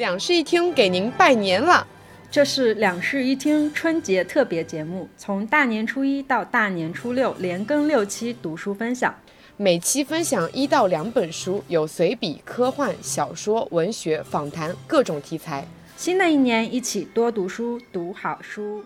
两室一厅给您拜年了。这是两室一厅春节特别节目，从大年初一到大年初六，连更六期读书分享。每期分享一到两本书，有随笔、科幻、小说、文学、访谈，各种题材。新的一年，一起多读书，读好书。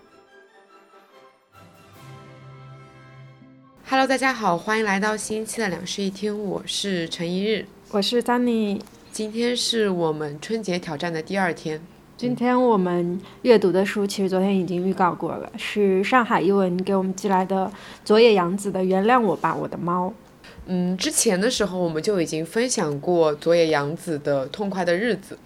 Hello，大家好，欢迎来到新一期的两室一厅，我是陈一日。我是 Sunny，今天是我们春节挑战的第二天。今天我们阅读的书，其实昨天已经预告过了，是上海译文给我们寄来的佐野洋子的《原谅我吧，我的猫》。嗯，之前的时候我们就已经分享过佐野洋子的《痛快的日子》。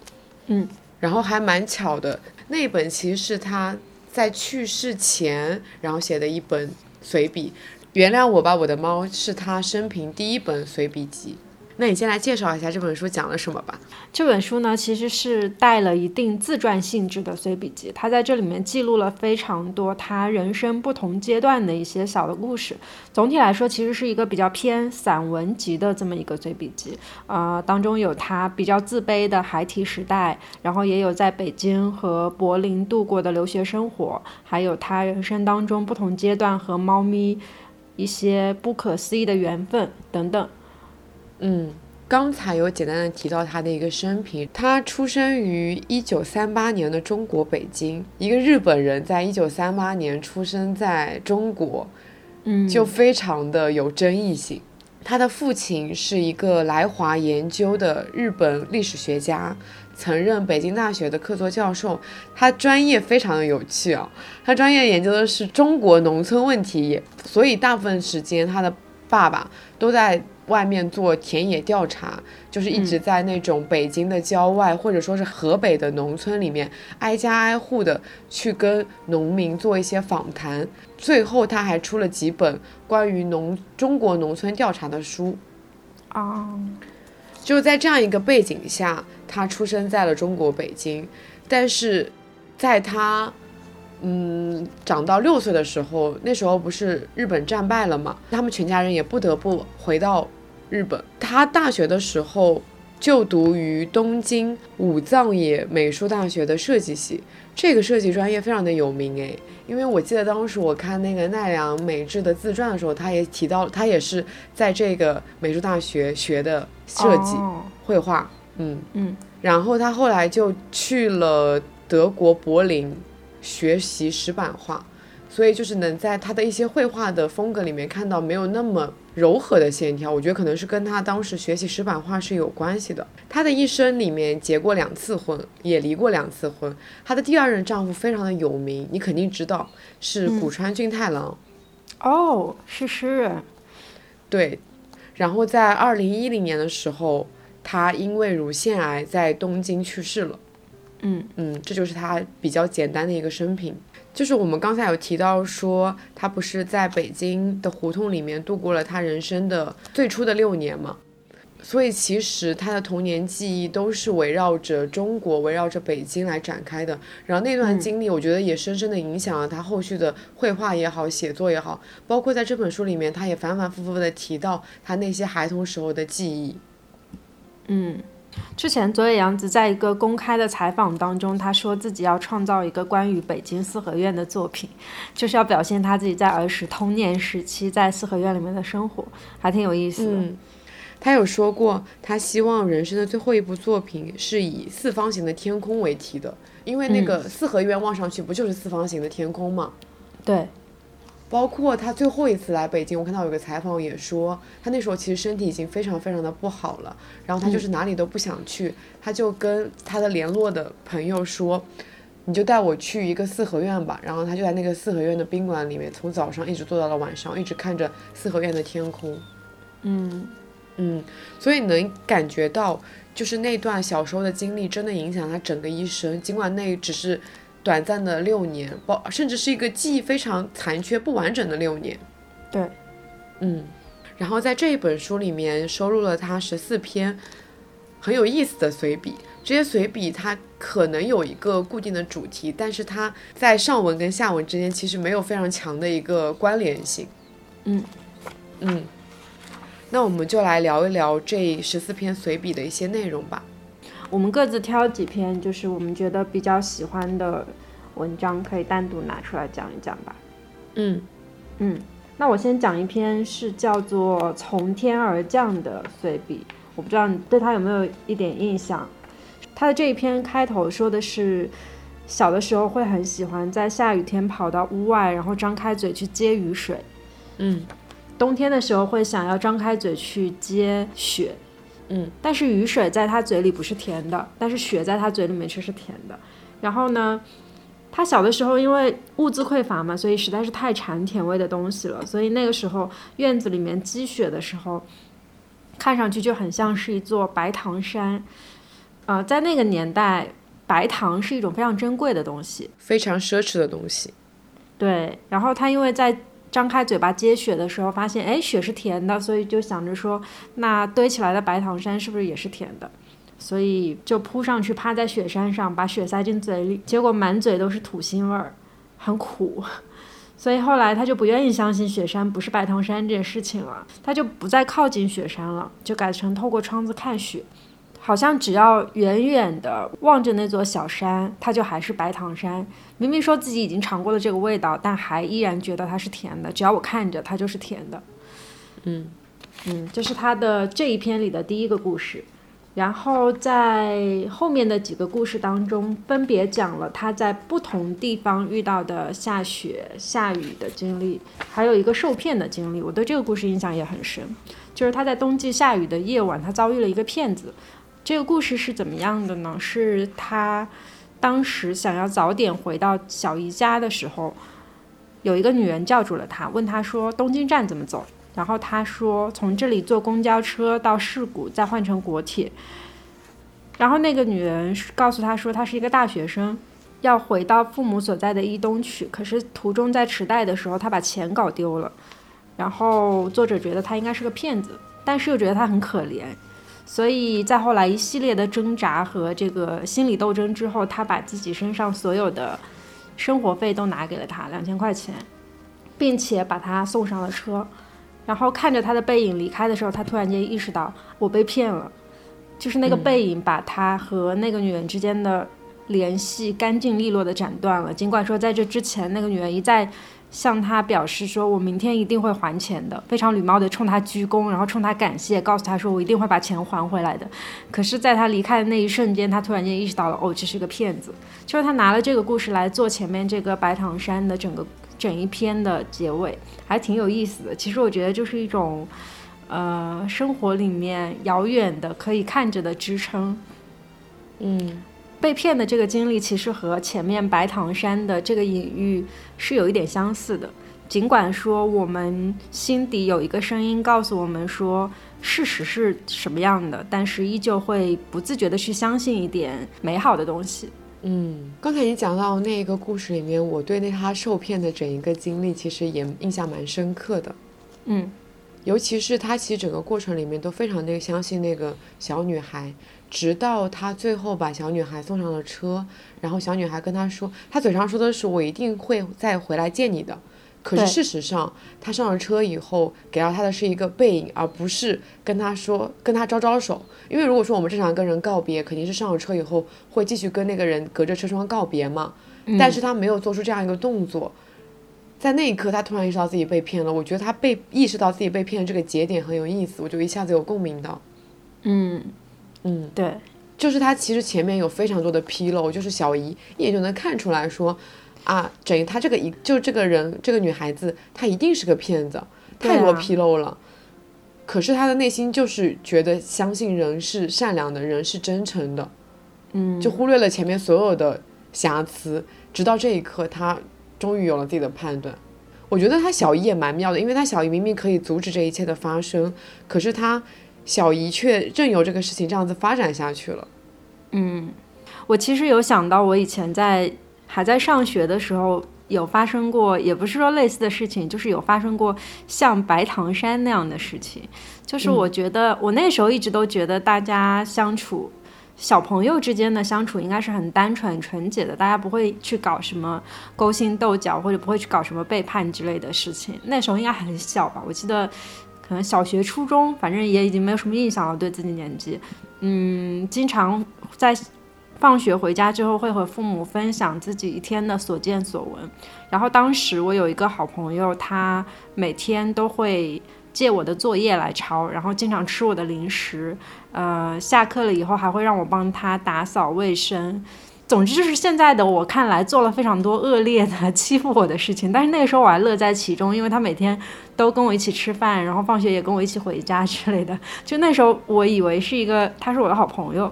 嗯，然后还蛮巧的，那一本其实是他在去世前然后写的一本随笔。原谅我吧，我的猫是他生平第一本随笔集。那你先来介绍一下这本书讲了什么吧。这本书呢，其实是带了一定自传性质的随笔集，它在这里面记录了非常多他人生不同阶段的一些小的故事。总体来说，其实是一个比较偏散文集的这么一个随笔集。呃，当中有他比较自卑的孩提时代，然后也有在北京和柏林度过的留学生活，还有他人生当中不同阶段和猫咪一些不可思议的缘分等等。嗯，刚才有简单的提到他的一个生平，他出生于一九三八年的中国北京，一个日本人在一九三八年出生在中国，嗯，就非常的有争议性。他的父亲是一个来华研究的日本历史学家，曾任北京大学的客座教授。他专业非常的有趣啊，他专业研究的是中国农村问题，所以大部分时间他的爸爸都在外面做田野调查，就是一直在那种北京的郊外，或者说是河北的农村里面，挨家挨户的去跟农民做一些访谈。最后他还出了几本关于农中国农村调查的书。啊，就是在这样一个背景下，他出生在了中国北京，但是在他嗯长到六岁的时候，那时候不是日本战败了嘛，他们全家人也不得不回到日本。他大学的时候就读于东京武藏野美术大学的设计系，这个设计专业非常的有名诶，因为我记得当时我看那个奈良美智的自传的时候，他也提到他也是在这个美术大学学的设计、哦。绘画，嗯。嗯，然后他后来就去了德国柏林学习石板画，所以就是能在他的一些绘画的风格里面看到没有那么柔和的线条，我觉得可能是跟他当时学习石板画是有关系的。他的一生里面结过两次婚，也离过两次婚。她的第二任丈夫非常的有名，你肯定知道，是古川俊太郎。哦，是诗人。对，然后在二零一零年的时候，他因为乳腺癌在东京去世了。嗯嗯，这就是他比较简单的一个生平。就是我们刚才有提到说，他不是在北京的胡同里面度过了他人生的最初的六年嘛？所以其实他的童年记忆都是围绕着中国、围绕着北京来展开的。然后那段经历，我觉得也深深的影响了他后续的绘画也好、写作也好，包括在这本书里面，他也反反复复的提到他那些孩童时候的记忆。嗯，之前佐野洋子在一个公开的采访当中，他说自己要创造一个关于北京四合院的作品，就是要表现他自己在儿时童年时期在四合院里面的生活，还挺有意思的。嗯，他有说过，他希望人生的最后一部作品是以四方形的天空为题的，因为那个四合院望上去不就是四方形的天空吗？对，包括他最后一次来北京，我看到有个采访也说，他那时候其实身体已经非常非常的不好了，然后他就是哪里都不想去，他就跟他的联络的朋友说，你就带我去一个四合院吧，然后他就在那个四合院的宾馆里面，从早上一直坐到了晚上，一直看着四合院的天空。嗯嗯，所以能感觉到，就是那段小时候的经历真的影响他整个一生。尽管那只是短暂的六年，包甚至是一个记忆非常残缺、不完整的六年。对，嗯，然后在这一本书里面收录了他十四篇很有意思的随笔。这些随笔它可能有一个固定的主题，但是它在上文跟下文之间其实没有非常强的一个关联性。嗯嗯，那我们就来聊一聊这十四篇随笔的一些内容吧。我们各自挑几篇，就是我们觉得比较喜欢的文章，可以单独拿出来讲一讲吧。嗯嗯，那我先讲一篇是叫做《从天而降》的随笔，我不知道你对他有没有一点印象。他的这一篇开头说的是，小的时候会很喜欢在下雨天跑到屋外，然后张开嘴去接雨水。嗯，冬天的时候会想要张开嘴去接雪。嗯，但是雨水在他嘴里不是甜的，但是雪在他嘴里面却是甜的。然后呢，他小的时候因为物资匮乏嘛，所以实在是太馋甜味的东西了，所以那个时候院子里面积雪的时候，看上去就很像是一座白糖山。呃，在那个年代，白糖是一种非常珍贵的东西，非常奢侈的东西。对，然后他因为在张开嘴巴接雪的时候，发现哎雪是甜的，所以就想着说，那堆起来的白糖山是不是也是甜的？所以就扑上去趴在雪山上，把雪塞进嘴里，结果满嘴都是土腥味儿，很苦。所以后来他就不愿意相信雪山不是白糖山这件事情了，他就不再靠近雪山了，就改成透过窗子看雪。好像只要远远的望着那座小山，它就还是白糖山。明明说自己已经尝过了这个味道，但还依然觉得它是甜的。只要我看着它就是甜的。嗯嗯，这是他的这一篇里的第一个故事。然后在后面的几个故事当中，分别讲了他在不同地方遇到的下雪、下雨的经历，还有一个受骗的经历。我对这个故事印象也很深，就是他在冬季下雨的夜晚，他遭遇了一个骗子。这个故事是怎么样的呢？是他当时想要早点回到小姨家的时候，有一个女人叫住了他，问他说：“东京站怎么走？”然后他说：“从这里坐公交车到市谷，再换成国铁。”然后那个女人告诉他说：“他是一个大学生，要回到父母所在的伊东去。可是途中在池袋的时候，他把钱搞丢了。然后作者觉得他应该是个骗子，但是又觉得他很可怜。”所以在后来一系列的挣扎和这个心理斗争之后，他把自己身上所有的生活费都拿给了他两千块钱，并且把他送上了车。然后看着他的背影离开的时候，他突然间意识到我被骗了，就是那个背影把他和那个女人之间的联系干净利落的斩断了。尽管说在这之前，那个女人一再。向他表示说：“我明天一定会还钱的。”非常礼貌地冲他鞠躬，然后冲他感谢，告诉他说：“我一定会把钱还回来的。”可是，在他离开的那一瞬间，他突然间意识到了，哦，这是个骗子。就是他拿了这个故事来做前面这个白糖山的整个整一篇的结尾，还挺有意思的。其实我觉得就是一种，呃，生活里面遥远的可以看着的支撑，嗯。被骗的这个经历，其实和前面白糖山的这个隐喻是有一点相似的。尽管说我们心底有一个声音告诉我们说事实是什么样的，但是依旧会不自觉的去相信一点美好的东西。嗯，刚才你讲到那个故事里面，我对那他受骗的整一个经历其实也印象蛮深刻的。嗯，尤其是他其实整个过程里面都非常的相信那个小女孩。直到他最后把小女孩送上了车，然后小女孩跟他说，他嘴上说的是我一定会再回来见你的，可是事实上，他上了车以后给到他的是一个背影，而不是跟他说跟他招招手。因为如果说我们正常跟人告别，肯定是上了车以后会继续跟那个人隔着车窗告别嘛。但是他没有做出这样一个动作，在那一刻他突然意识到自己被骗了。我觉得他被意识到自己被骗的这个节点很有意思，我就一下子有共鸣到。嗯。嗯，对，就是他其实前面有非常多的纰漏，就是小姨一眼就能看出来说，啊，整他这个一就这个人这个女孩子，她一定是个骗子，太多纰漏了。可是他的内心就是觉得相信人是善良的，人是真诚的，嗯，就忽略了前面所有的瑕疵，直到这一刻，他终于有了自己的判断。我觉得他小姨也蛮妙的，因为他小姨明明可以阻止这一切的发生，可是他。小姨却任由这个事情这样子发展下去了。嗯，我其实有想到，我以前在还在上学的时候，有发生过，也不是说类似的事情，就是有发生过像白糖山那样的事情。就是我觉得，我那时候一直都觉得，大家相处，小朋友之间的相处应该是很单纯、纯洁的，大家不会去搞什么勾心斗角，或者不会去搞什么背叛之类的事情。那时候应该很小吧？我记得。可能小学、初中，反正也已经没有什么印象了，对自己年纪。嗯，经常在放学回家之后会和父母分享自己一天的所见所闻。然后当时我有一个好朋友，他每天都会借我的作业来抄，然后经常吃我的零食。呃，下课了以后还会让我帮他打扫卫生。总之就是现在的我看来做了非常多恶劣的欺负我的事情，但是那个时候我还乐在其中，因为他每天都跟我一起吃饭，然后放学也跟我一起回家之类的。就那时候我以为是一个他是我的好朋友，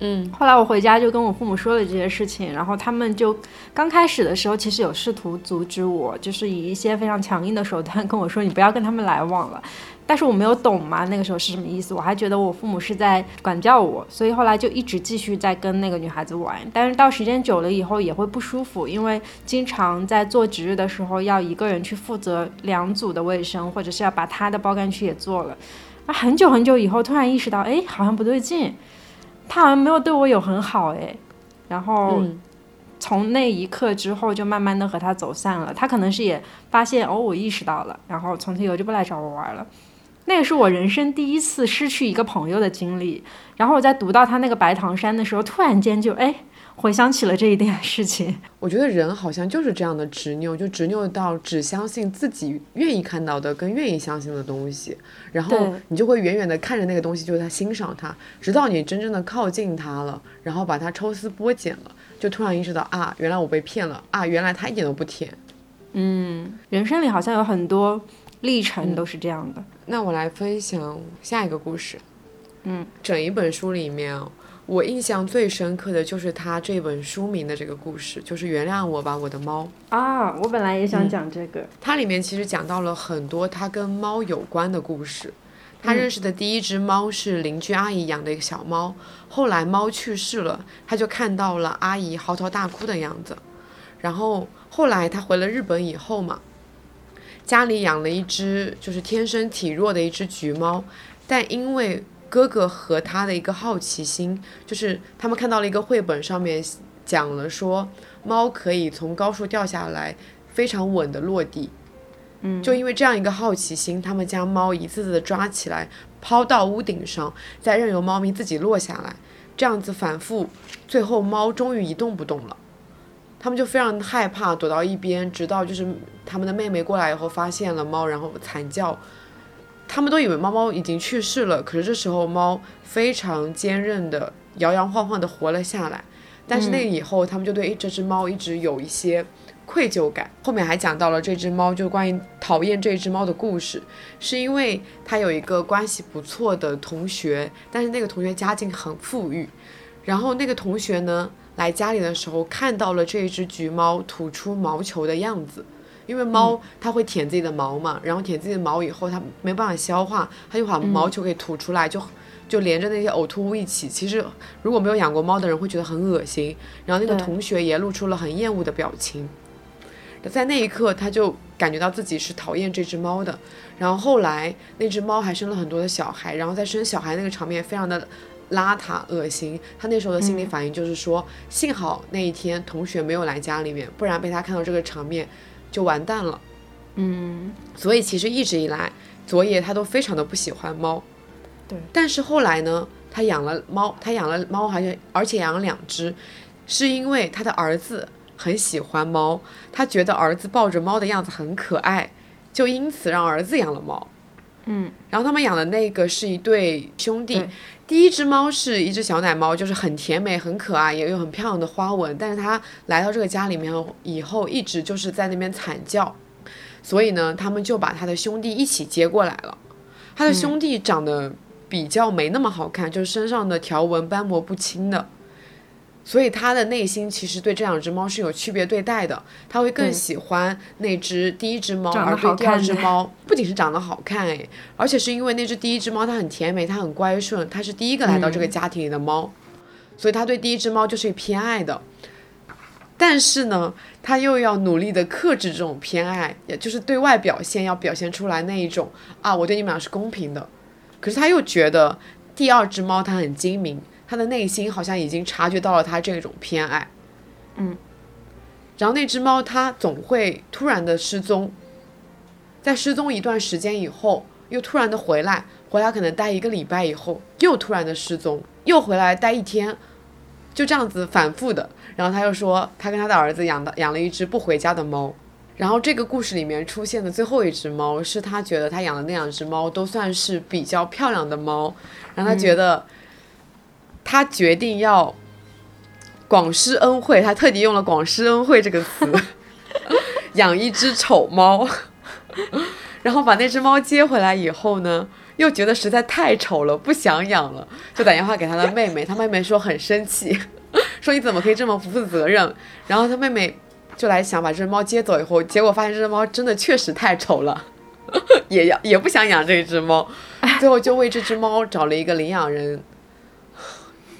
嗯，后来我回家就跟我父母说了这些事情，然后他们就刚开始的时候其实有试图阻止我，就是以一些非常强硬的手段跟我说你不要跟他们来往了。但是我没有懂嘛，那个时候是什么意思？我还觉得我父母是在管教我，所以后来就一直继续在跟那个女孩子玩。但是到时间久了以后也会不舒服，因为经常在做值日的时候要一个人去负责两组的卫生，或者是要把他的包干区也做了。啊，很久很久以后突然意识到，哎，好像不对劲，他好像没有对我有很好，哎。然后从那一刻之后就慢慢的和他走散了。他可能是也发现哦，我意识到了，然后从此以后就不来找我玩了。那个是我人生第一次失去一个朋友的经历，然后我在读到他那个白唐山的时候，突然间就哎回想起了这一点事情。我觉得人好像就是这样的执拗，就执拗到只相信自己愿意看到的跟愿意相信的东西，然后你就会远远的看着那个东西，就是他欣赏它，直到你真正的靠近它了，然后把它抽丝剥茧了，就突然意识到啊，原来我被骗了啊，原来它一点都不甜。嗯，人生里好像有很多。历程都是这样的。那我来分享下一个故事。嗯，整一本书里面，我印象最深刻的就是他这本书名的这个故事，就是“原谅我吧，我的猫”。啊，我本来也想讲这个。它里面其实讲到了很多他跟猫有关的故事。他认识的第一只猫是邻居阿姨养的一个小猫，后来猫去世了，他就看到了阿姨嚎啕大哭的样子。然后后来他回了日本以后嘛。家里养了一只就是天生体弱的一只橘猫，但因为哥哥和他的一个好奇心，就是他们看到了一个绘本上面讲了说猫可以从高处掉下来，非常稳的落地。嗯，就因为这样一个好奇心，他们将猫一次次的抓起来抛到屋顶上，再任由猫咪自己落下来，这样子反复，最后猫终于一动不动了。他们就非常害怕，躲到一边，直到就是他们的妹妹过来以后，发现了猫，然后惨叫。他们都以为猫猫已经去世了，可是这时候猫非常坚韧的摇摇晃晃的活了下来。但是那以后，他们就对这只猫一直有一些愧疚感。后面还讲到了这只猫，就关于讨厌这只猫的故事，是因为他有一个关系不错的同学，但是那个同学家境很富裕，然后那个同学呢。来家里的时候看到了这一只橘猫吐出毛球的样子，因为猫它会舔自己的毛嘛，然后舔自己的毛以后它没办法消化，它就把毛球给吐出来，就就连着那些呕吐物一起。其实如果没有养过猫的人会觉得很恶心。然后那个同学也露出了很厌恶的表情，在那一刻他就感觉到自己是讨厌这只猫的。然后后来那只猫还生了很多的小孩，然后在生小孩那个场面非常的。邋遢、恶心，他那时候的心理反应就是说，幸好那一天同学没有来家里面，不然被他看到这个场面，就完蛋了。嗯，所以其实一直以来，佐野他都非常的不喜欢猫。对。但是后来呢，他养了猫，他养了猫，而且而且养了两只，是因为他的儿子很喜欢猫，他觉得儿子抱着猫的样子很可爱，就因此让儿子养了猫。嗯。然后他们养的那个是一对兄弟。第一只猫是一只小奶猫，就是很甜美、很可爱，也有很漂亮的花纹。但是它来到这个家里面以后，一直就是在那边惨叫，所以呢，他们就把他的兄弟一起接过来了。他的兄弟长得比较没那么好看，就是身上的条纹斑驳不清的。所以他的内心其实对这两只猫是有区别对待的，他会更喜欢那只第一只猫，而对第二只猫不仅是长得好看哎，而且是因为那只第一只猫它很甜美，它很乖顺，它是第一个来到这个家庭里的猫，所以他对第一只猫就是偏爱的。但是呢，他又要努力的克制这种偏爱，也就是对外表现要表现出来那一种啊，我对你们俩是公平的。可是他又觉得第二只猫它很精明。他的内心好像已经察觉到了他这种偏爱，嗯，然后那只猫它总会突然的失踪，在失踪一段时间以后，又突然的回来，回来可能待一个礼拜以后又突然的失踪，又回来待一天，就这样子反复的。然后他又说，他跟他的儿子养的养了一只不回家的猫。然后这个故事里面出现的最后一只猫，是他觉得他养的那两只猫都算是比较漂亮的猫，然后他觉得他决定要广施恩惠，他特地用了“广施恩惠”这个词，养一只丑猫。然后把那只猫接回来以后呢，又觉得实在太丑了，不想养了，就打电话给他的妹妹。他妹妹说很生气，说你怎么可以这么不负责任？然后他妹妹。就来想把这只猫接走以后，结果发现这只猫真的确实太丑了，也要也不想养这只猫，最后就为这只猫找了一个领养人。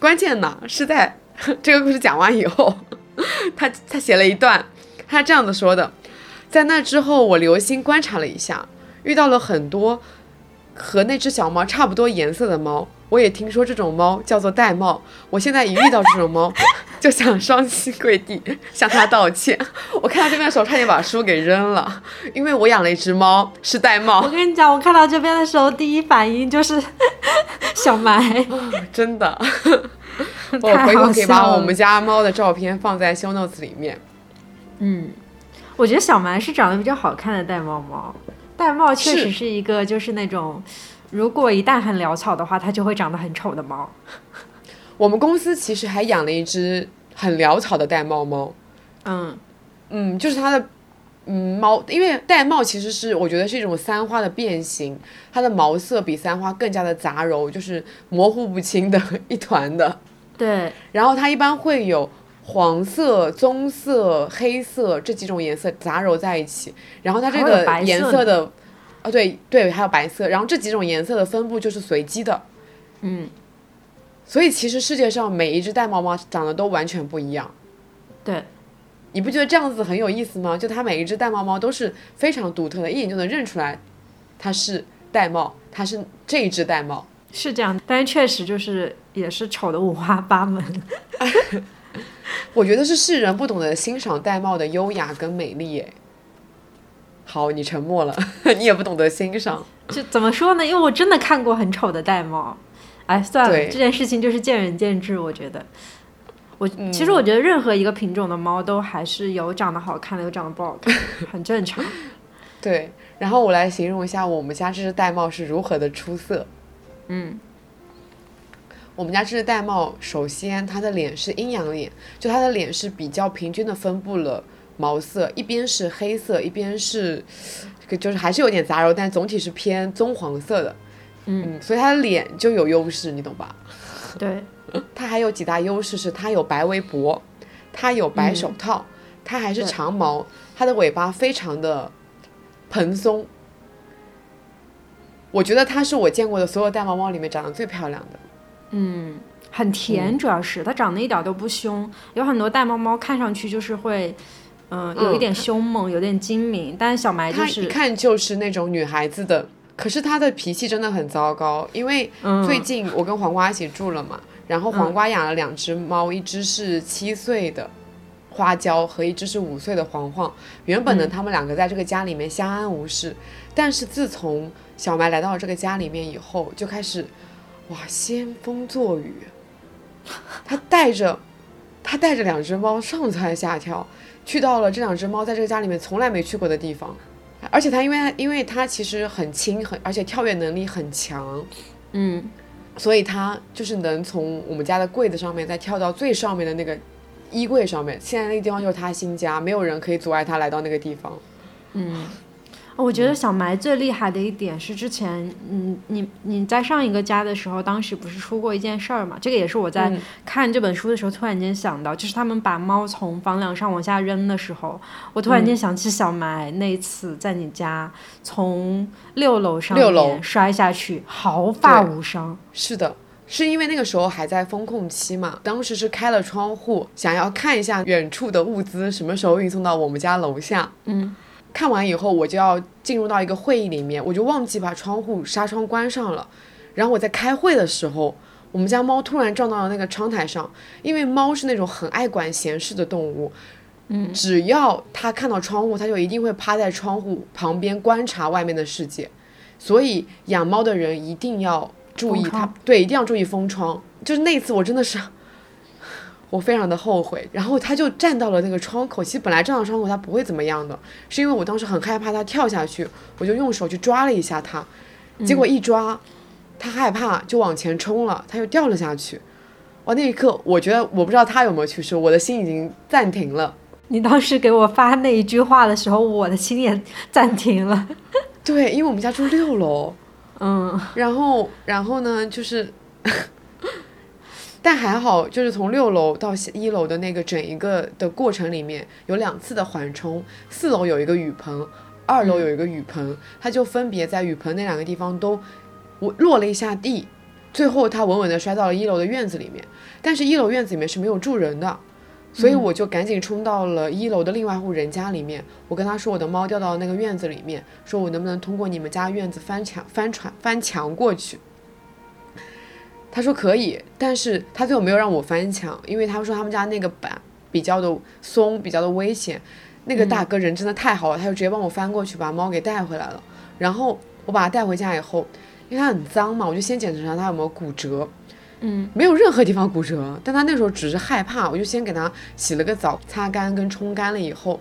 关键呢是在 这个故事讲完以后，他他写了一段，他这样子说的：在那之后，我留心观察了一下，遇到了很多和那只小猫差不多颜色的猫。我也听说这种猫叫做玳瑁，我现在一遇到这种猫，就想双膝跪地向他道歉。我看到这边的时候，差点把书给扔了，因为我养了一只猫是玳瑁。我跟你讲，我看到这边的时候，第一反应就是小埋，真的。我回头可以把我们家猫的照片放在 show notes 里面。嗯，我觉得小蛮是长得比较好看的玳瑁猫，玳瑁确实是一个就是那种。如果一旦很潦草的话，它就会长得很丑的猫。我们公司其实还养了一只很潦草的玳瑁猫。嗯嗯，就是它的嗯猫，因为玳瑁其实是我觉得是一种三花的变形，它的毛色比三花更加的杂糅，就是模糊不清的一团的。对。然后它一般会有黄色、棕色、黑色这几种颜色杂糅在一起，然后它这个颜色的。啊，对对，还有白色，然后这几种颜色的分布就是随机的，嗯，所以其实世界上每一只玳瑁猫长得都完全不一样，对，你不觉得这样子很有意思吗？就它每一只玳瑁猫都是非常独特的，一眼就能认出来它是玳瑁，它是这一只玳瑁，是这样，但是确实就是也是丑的五花八门，我觉得是世人不懂得欣赏玳瑁的优雅跟美丽，哎。好，你沉默了，你也不懂得欣赏。就怎么说呢？因为我真的看过很丑的玳瑁。哎，算了，这件事情就是见仁见智。我觉得，我其实我觉得任何一个品种的猫都还是有长得好看的，有长得不好看，很正常。对，然后我来形容一下我们家这只玳瑁是如何的出色。嗯，我们家这只玳瑁，首先它的脸是阴阳脸，就它的脸是比较平均的分布了。毛色一边是黑色，一边是，这个就是还是有点杂糅，但总体是偏棕黄色的，嗯，所以它的脸就有优势，你懂吧？对，它还有几大优势是它有白围脖，它有白手套，它还是长毛，它的尾巴非常的蓬松，我觉得它是我见过的所有玳瑁猫里面长得最漂亮的，嗯，很甜，主要是它长得一点都不凶，有很多玳瑁猫看上去就是会。嗯，有一点凶猛，有点精明，但是小埋就是一看就是那种女孩子的，可是他的脾气真的很糟糕。因为最近我跟黄瓜一起住了嘛，然后黄瓜养了两只猫，一只是七岁的花椒和一只是五岁的黄黄。原本呢，他们两个在这个家里面相安无事，但是自从小埋来到了这个家里面以后，就开始哇仙风作雨，他带着他带着两只猫上蹿下跳。去到了这两只猫在这个家里面从来没去过的地方，而且它因为因为它其实很轻很，而且跳跃能力很强，嗯，所以它就是能从我们家的柜子上面再跳到最上面的那个衣柜上面。现在那个地方就是它新家，没有人可以阻碍它来到那个地方。嗯。我觉得小埋最厉害的一点是，之前，嗯，你你在上一个家的时候，当时不是出过一件事儿嘛？这个也是我在看这本书的时候突然间想到，就是他们把猫从房梁上往下扔的时候，我突然间想起小埋那一次在你家从六楼上六楼摔下去，毫发无伤。是的，是因为那个时候还在风控期嘛，当时是开了窗户，想要看一下远处的物资什么时候运送到我们家楼下。嗯。看完以后，我就要进入到一个会议里面，我就忘记把窗户纱窗关上了。然后我在开会的时候，我们家猫突然撞到了那个窗台上，因为猫是那种很爱管闲事的动物，嗯，只要它看到窗户，它就一定会趴在窗户旁边观察外面的世界。所以养猫的人一定要注意它，对，一定要注意封窗。就是那次我真的是，我非常的后悔。然后他就站到了那个窗口，其实本来站到窗口他不会怎么样的，是因为我当时很害怕他跳下去，我就用手去抓了一下他，结果一抓，他害怕就往前冲了，他又掉了下去。哇，那一刻我觉得我不知道他有没有去世，我的心已经暂停了。你当时给我发那一句话的时候，我的心也暂停了。对，因为我们家住六楼，嗯，然后然后呢，就是，但还好，就是从六楼到一楼的那个整一个的过程里面有两次的缓冲，四楼有一个雨棚，二楼有一个雨棚，它就分别在雨棚那两个地方都我落了一下地，最后它稳稳的摔到了一楼的院子里面，但是一楼院子里面是没有住人的。所以我就赶紧冲到了一楼的另外一户人家里面，我跟他说我的猫掉到那个院子里面，说我能不能通过你们家院子翻墙、翻船、翻墙过去。他说可以，但是他最后没有让我翻墙，因为他说他们家那个板比较的松，比较的危险。那个大哥人真的太好了，他就直接帮我翻过去，把猫给带回来了。然后我把它带回家以后，因为它很脏嘛，我就先检查它有没有骨折。嗯，没有任何地方骨折，但他那时候只是害怕，我就先给他洗了个澡，擦干跟冲干了以后，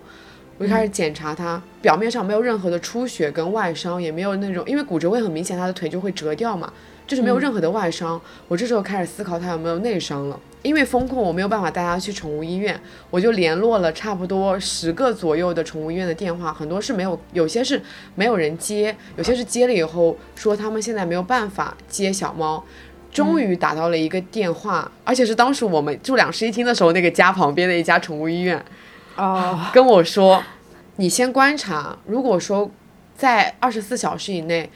我就开始检查它表面上没有任何的出血跟外伤，也没有那种，因为骨折会很明显，他的腿就会折掉嘛，就是没有任何的外伤。我这时候开始思考他有没有内伤了，因为风控我没有办法带他去宠物医院，我就联络了差不多十个左右的宠物医院的电话，很多是没有，有些是没有人接，有些是接了以后说他们现在没有办法接小猫。终于打到了一个电话，而且是当时我们住两室一厅的时候，那个家旁边的一家宠物医院，哦，跟我说，你先观察，如果说在二十四小时以内，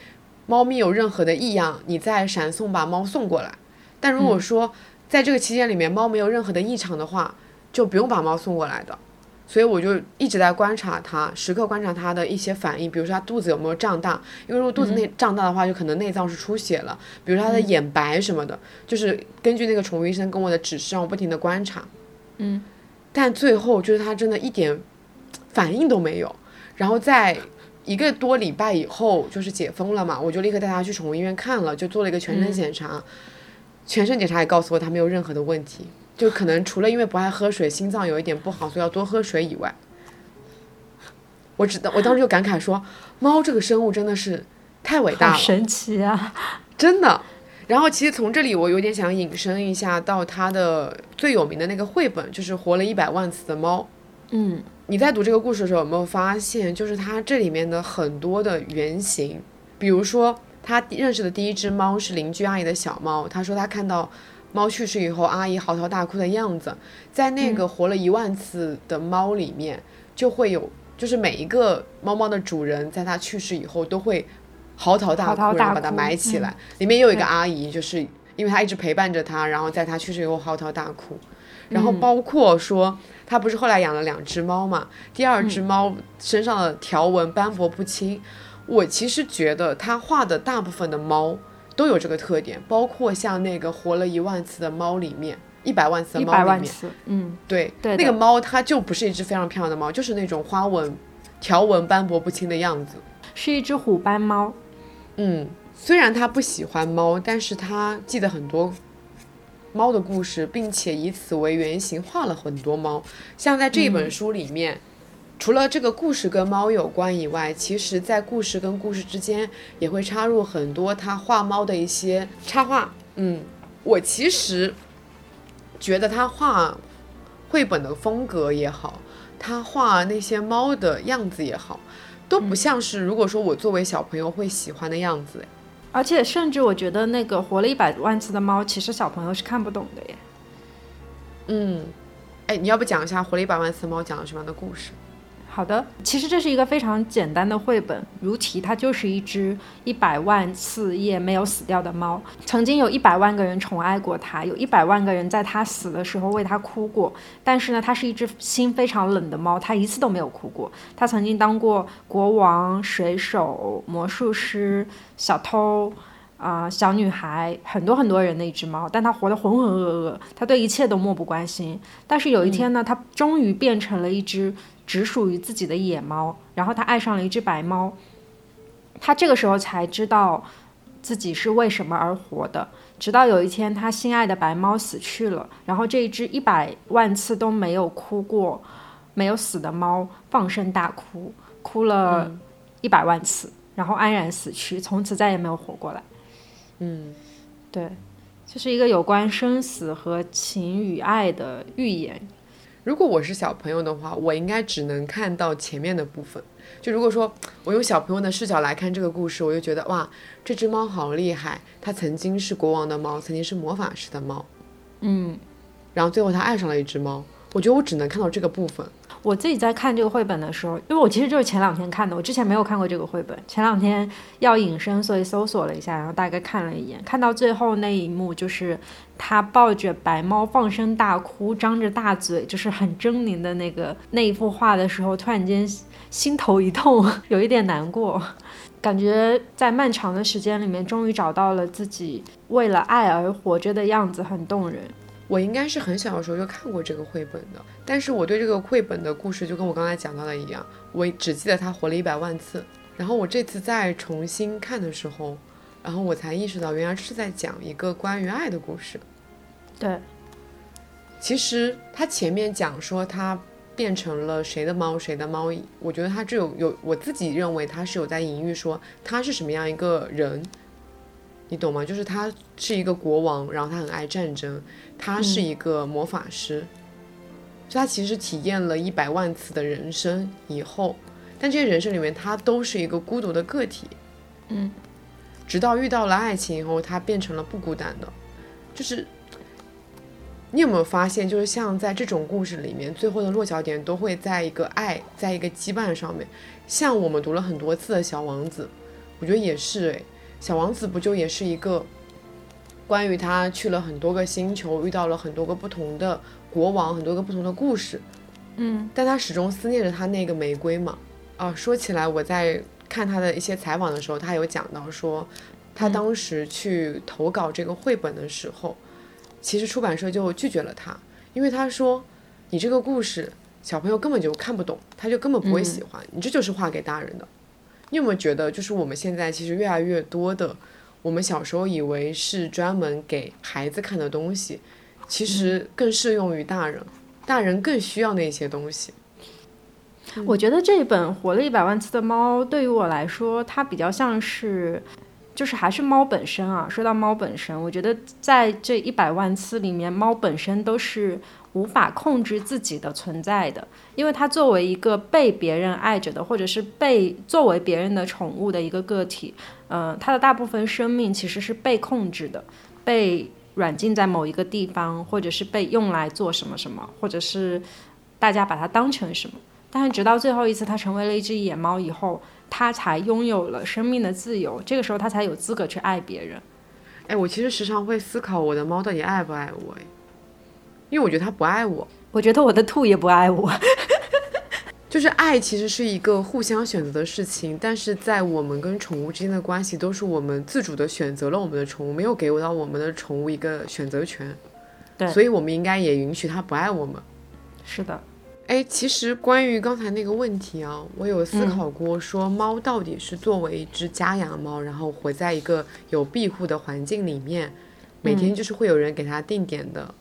猫咪有任何的异样，你再闪送把猫送过来。但如果说在这个期间里面猫没有任何的异常的话，就不用把猫送过来的。所以我就一直在观察它，时刻观察它的一些反应，比如说它肚子有没有胀大，因为如果肚子内胀大的话，就可能内脏是出血了。比如说它的眼白什么的，就是根据那个宠物医生跟我的指示，让我不停的观察。嗯，但最后就是它真的一点反应都没有。然后在一个多礼拜以后，就是解封了嘛，我就立刻带它去宠物医院看了，就做了一个全身检查，全身检查也告诉我它没有任何的问题。就可能除了因为不爱喝水，心脏有一点不好，所以要多喝水以外，我只我当时就感慨说，猫这个生物真的是太伟大了，神奇啊，真的。然后其实从这里我有点想引申一下到它的最有名的那个绘本，就是活了一百万次的猫。嗯，你在读这个故事的时候有没有发现，就是它这里面的很多的原型，比如说他认识的第一只猫是邻居阿姨的小猫，他说他看到。猫去世以后，阿姨嚎啕大哭的样子，在那个活了一万次的猫里面，就会有，就是每一个猫猫的主人，在它去世以后都会嚎啕大哭，然后把它埋起来。里面也有一个阿姨，就是因为它一直陪伴着它，然后在它去世以后嚎啕大哭。然后包括说，他不是后来养了两只猫嘛？第二只猫身上的条纹斑驳不清，我其实觉得他画的大部分的猫。都有这个特点，包括像那个活了一万次的猫里面，一百万次的猫里面，嗯，对，对，那个猫它就不是一只非常漂亮的猫，就是那种花纹、条纹斑驳不清的样子，是一只虎斑猫。嗯，虽然他不喜欢猫，但是他记得很多猫的故事，并且以此为原型画了很多猫，像在这本书里面。除了这个故事跟猫有关以外，其实，在故事跟故事之间也会插入很多他画猫的一些插画。嗯，我其实觉得他画绘本的风格也好，他画那些猫的样子也好，都不像是如果说我作为小朋友会喜欢的样子。而且，甚至我觉得那个活了一百万次的猫，其实小朋友是看不懂的耶。嗯，哎，你要不讲一下活了一百万次的猫讲了什么样的故事？好的，其实这是一个非常简单的绘本，如题它就是一只一百万次夜没有死掉的猫，曾经有一百万个人宠爱过它，有一百万个人在它死的时候为它哭过，但是呢，它是一只心非常冷的猫，它一次都没有哭过。它曾经当过国王、水手、魔术师、小偷，啊，小女孩，很多很多人的一只猫，但它活得浑浑噩噩，它对一切都漠不关心。但是有一天呢，它终于变成了一只。只属于自己的野猫，然后他爱上了一只白猫，他这个时候才知道自己是为什么而活的。直到有一天，他心爱的白猫死去了，然后这一只一百万次都没有哭过、没有死的猫放声大哭，哭了一百万次，然后安然死去，从此再也没有活过来。嗯，对，这是一个有关生死和情与爱的寓言。如果我是小朋友的话，我应该只能看到前面的部分。就如果说我用小朋友的视角来看这个故事，我就觉得哇，这只猫好厉害，它曾经是国王的猫，曾经是魔法师的猫，嗯，然后最后它爱上了一只猫。我觉得我只能看到这个部分。我自己在看这个绘本的时候，因为我其实就是前两天看的，我之前没有看过这个绘本。前两天要隐身，所以搜索了一下，然后大概看了一眼，看到最后那一幕，就是他抱着白猫放声大哭，张着大嘴，就是很狰狞的那个那一幅画的时候，突然间心头一痛，有一点难过，感觉在漫长的时间里面，终于找到了自己为了爱而活着的样子，很动人。我应该是很小的时候就看过这个绘本的，但是我对这个绘本的故事就跟我刚才讲到的一样，我只记得他活了一百万次。然后我这次再重新看的时候，然后我才意识到，原来是在讲一个关于爱的故事。对，其实他前面讲说他变成了谁的猫，谁的猫，我觉得他这有有我自己认为他是有在隐喻说他是什么样一个人，你懂吗？就是他是一个国王，然后他很爱战争，他是一个魔法师，所以他其实体验了一百万次的人生以后，但这些人生里面他都是一个孤独的个体，嗯，直到遇到了爱情以后，他变成了不孤单的，就是。你有没有发现，就是像在这种故事里面，最后的落脚点都会在一个爱，在一个羁绊上面。像我们读了很多次的《小王子》，我觉得也是诶，小王子》不就也是一个关于他去了很多个星球，遇到了很多个不同的国王，很多个不同的故事。嗯，但他始终思念着他那个玫瑰嘛。啊，说起来，我在看他的一些采访的时候，他有讲到说，他当时去投稿这个绘本的时候。其实出版社就拒绝了他，因为他说，你这个故事小朋友根本就看不懂，他就根本不会喜欢，你这就是画给大人的。你有没有觉得，就是我们现在其实越来越多的，我们小时候以为是专门给孩子看的东西，其实更适用于大人，大人更需要那些东西。我觉得这本活了一百万次的猫，对于我来说，它比较像是。就是还是猫本身啊。说到猫本身，我觉得在这一百万次里面，猫本身都是无法控制自己的存在的，因为它作为一个被别人爱着的，或者是被作为别人的宠物的一个个体，嗯，它的大部分生命其实是被控制的，被软禁在某一个地方，或者是被用来做什么什么，或者是大家把它当成什么。但是直到最后一次，它成为了一只野猫以后。他才拥有了生命的自由，这个时候他才有资格去爱别人。哎，我其实时常会思考，我的猫到底爱不爱我？哎，因为我觉得它不爱我。我觉得我的兔也不爱我。就是爱其实是一个互相选择的事情，但是在我们跟宠物之间的关系，都是我们自主的选择了我们的宠物，没有给到我们的宠物一个选择权。对，所以我们应该也允许它不爱我们。是的。哎，其实关于刚才那个问题啊，我有思考过，说猫到底是作为一只家养猫，然后活在一个有庇护的环境里面，每天就是会有人给它定点的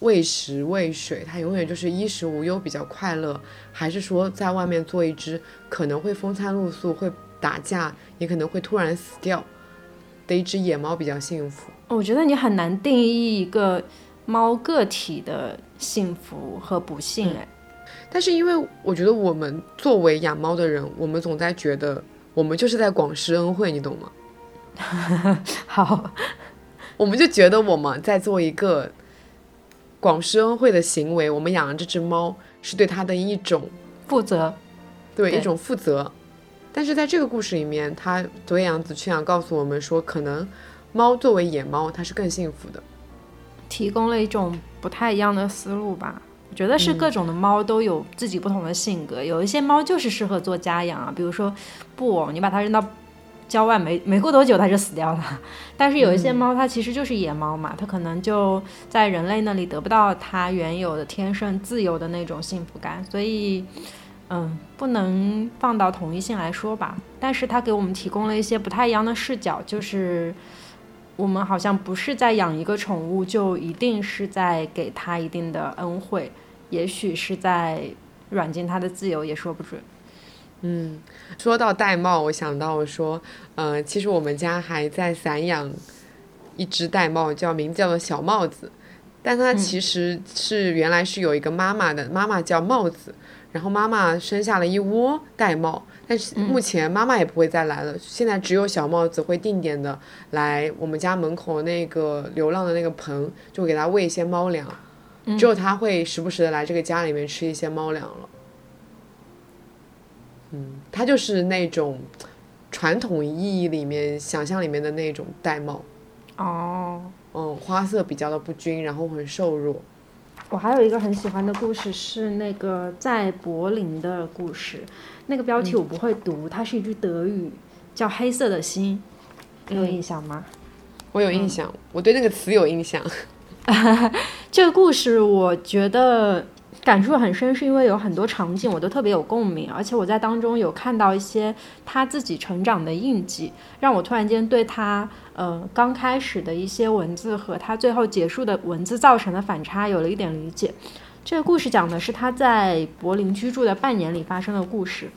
喂食喂水，它永远就是衣食无忧，比较快乐，还是说在外面做一只可能会风餐露宿、会打架，也可能会突然死掉的一只野猫比较幸福？我觉得你很难定义一个猫个体的幸福和不幸，哎。但是因为我觉得我们作为养猫的人，我们总在觉得我们就是在广施恩惠，你懂吗？好，我们就觉得我们在做一个广施恩惠的行为，我们养了这只猫是对它的一种负责，对一种负责。但是在这个故事里面，他佐野洋子却想告诉我们说，可能猫作为野猫，它是更幸福的，提供了一种不太一样的思路吧。我觉得是各种的猫都有自己不同的性格，有一些猫就是适合做家养啊，比如说布偶，你把它扔到郊外，没没过多久它就死掉了。但是有一些猫它其实就是野猫嘛，它可能就在人类那里得不到它原有的天生自由的那种幸福感，所以，嗯，不能放到同一性来说吧。但是它给我们提供了一些不太一样的视角，就是我们好像不是在养一个宠物，就一定是在给它一定的恩惠，也许是在软禁它的自由，也说不准。嗯，说到玳瑁，我想到说，呃，其实我们家还在散养一只玳瑁，叫名字叫做小帽子，但它其实是原来是有一个妈妈的，妈妈叫帽子，然后妈妈生下了一窝玳瑁，但是目前妈妈也不会再来了，现在只有小帽子会定点的来我们家门口那个流浪的那个棚，就给它喂一些猫粮，只有它会时不时的来这个家里面吃一些猫粮了。嗯，它就是那种传统意义里面想象里面的那种玳瑁。哦。嗯，花色比较的不均，然后很瘦弱。我还有一个很喜欢的故事是那个在柏林的故事，那个标题我不会读，它是一句德语，叫《黑色的心》，你有印象吗？我有印象，我对那个词有印象。这个故事我觉得。感触很深，是因为有很多场景我都特别有共鸣，而且我在当中有看到一些他自己成长的印记，让我突然间对他呃刚开始的一些文字和他最后结束的文字造成的反差有了一点理解。这个故事讲的是他在柏林居住的半年里发生的故事。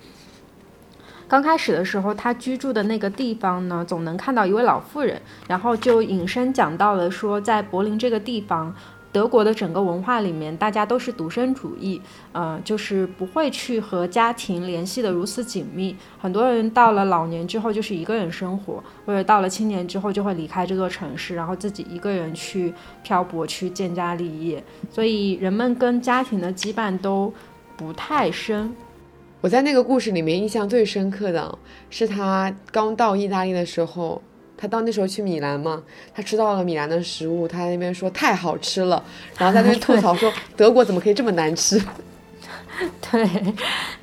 刚开始的时候，他居住的那个地方呢，总能看到一位老妇人，然后就引申讲到了说，在柏林这个地方。德国的整个文化里面，大家都是独身主义，呃，就是不会去和家庭联系的如此紧密。很多人到了老年之后，就是一个人生活，或者到了青年之后，就会离开这座城市，然后自己一个人去漂泊，去建家立业。所以人们跟家庭的羁绊都不太深。我在那个故事里面印象最深刻的是他刚到意大利的时候。他到那时候去米兰嘛，他吃到了米兰的食物，他在那边说太好吃了，然后在那边吐槽说 德国怎么可以这么难吃。对，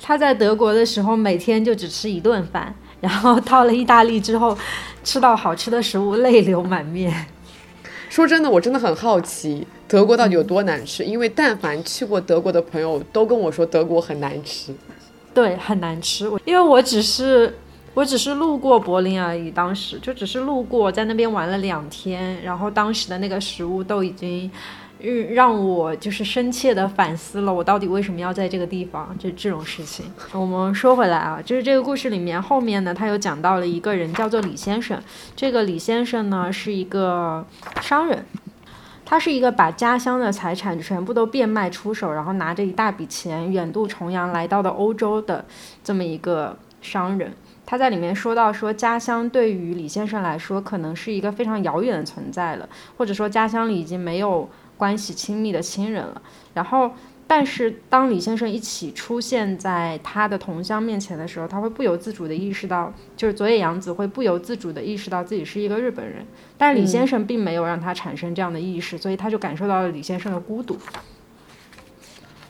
他在德国的时候每天就只吃一顿饭，然后到了意大利之后，吃到好吃的食物泪流满面。说真的，我真的很好奇德国到底有多难吃，因为但凡去过德国的朋友都跟我说德国很难吃。对，很难吃。我因为我只是。我只是路过柏林而已，当时就只是路过，在那边玩了两天，然后当时的那个食物都已经，让我就是深切的反思了，我到底为什么要在这个地方，就这种事情。我们说回来啊，就是这个故事里面后面呢，他又讲到了一个人叫做李先生，这个李先生呢是一个商人，他是一个把家乡的财产全部都变卖出手，然后拿着一大笔钱远渡重洋来到了欧洲的这么一个商人。他在里面说到说，家乡对于李先生来说，可能是一个非常遥远的存在了，或者说家乡里已经没有关系亲密的亲人了。然后，但是当李先生一起出现在他的同乡面前的时候，他会不由自主的意识到，就是佐野洋子会不由自主的意识到自己是一个日本人，但是李先生并没有让他产生这样的意识，所以他就感受到了李先生的孤独。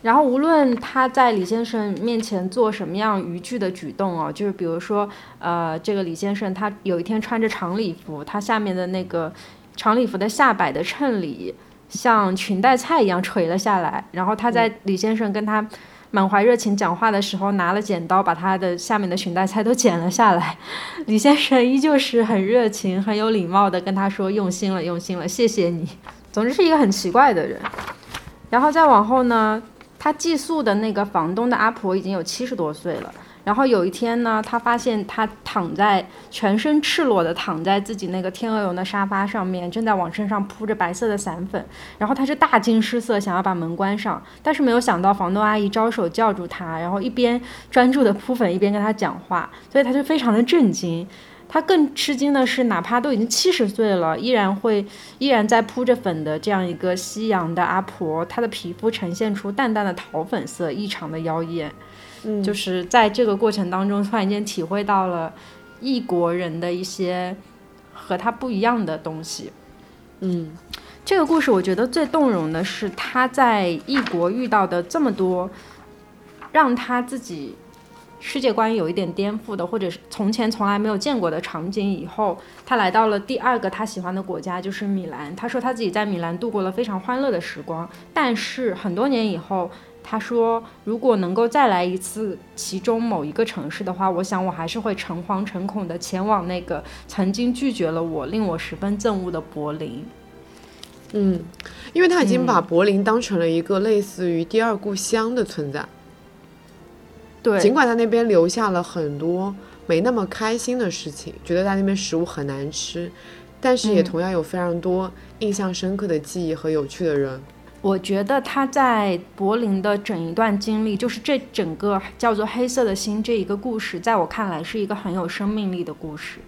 然后，无论他在李先生面前做什么样逾矩的举动哦，就是比如说，呃，这个李先生他有一天穿着长礼服，他下面的那个长礼服的下摆的衬里像裙带菜一样垂了下来。然后他在李先生跟他满怀热情讲话的时候，拿了剪刀把他的下面的裙带菜都剪了下来。李先生依旧是很热情、很有礼貌的跟他说：“用心了，用心了，谢谢你。”总之是一个很奇怪的人。然后再往后呢？他寄宿的那个房东的阿婆已经有七十多岁了。然后有一天呢，他发现他躺在全身赤裸的躺在自己那个天鹅绒的沙发上面，正在往身上铺着白色的散粉。然后他是大惊失色，想要把门关上，但是没有想到房东阿姨招手叫住他，然后一边专注的铺粉，一边跟他讲话，所以他就非常的震惊。他更吃惊的是，哪怕都已经七十岁了，依然会依然在铺着粉的这样一个夕阳的阿婆，她的皮肤呈现出淡淡的桃粉色，异常的妖艳。嗯，就是在这个过程当中，突然间体会到了异国人的一些和他不一样的东西。嗯，这个故事我觉得最动容的是他在异国遇到的这么多，让他自己。世界观有一点颠覆的，或者是从前从来没有见过的场景。以后他来到了第二个他喜欢的国家，就是米兰。他说他自己在米兰度过了非常欢乐的时光。但是很多年以后，他说，如果能够再来一次其中某一个城市的话，我想我还是会诚惶诚恐的前往那个曾经拒绝了我、令我十分憎恶的柏林。嗯，因为他已经把柏林当成了一个类似于第二故乡的存在。对，尽管他那边留下了很多没那么开心的事情，觉得在那边食物很难吃，但是也同样有非常多印象深刻的记忆和有趣的人。我觉得他在柏林的整一段经历，就是这整个叫做《黑色的心》这一个故事，在我看来是一个很有生命力的故事。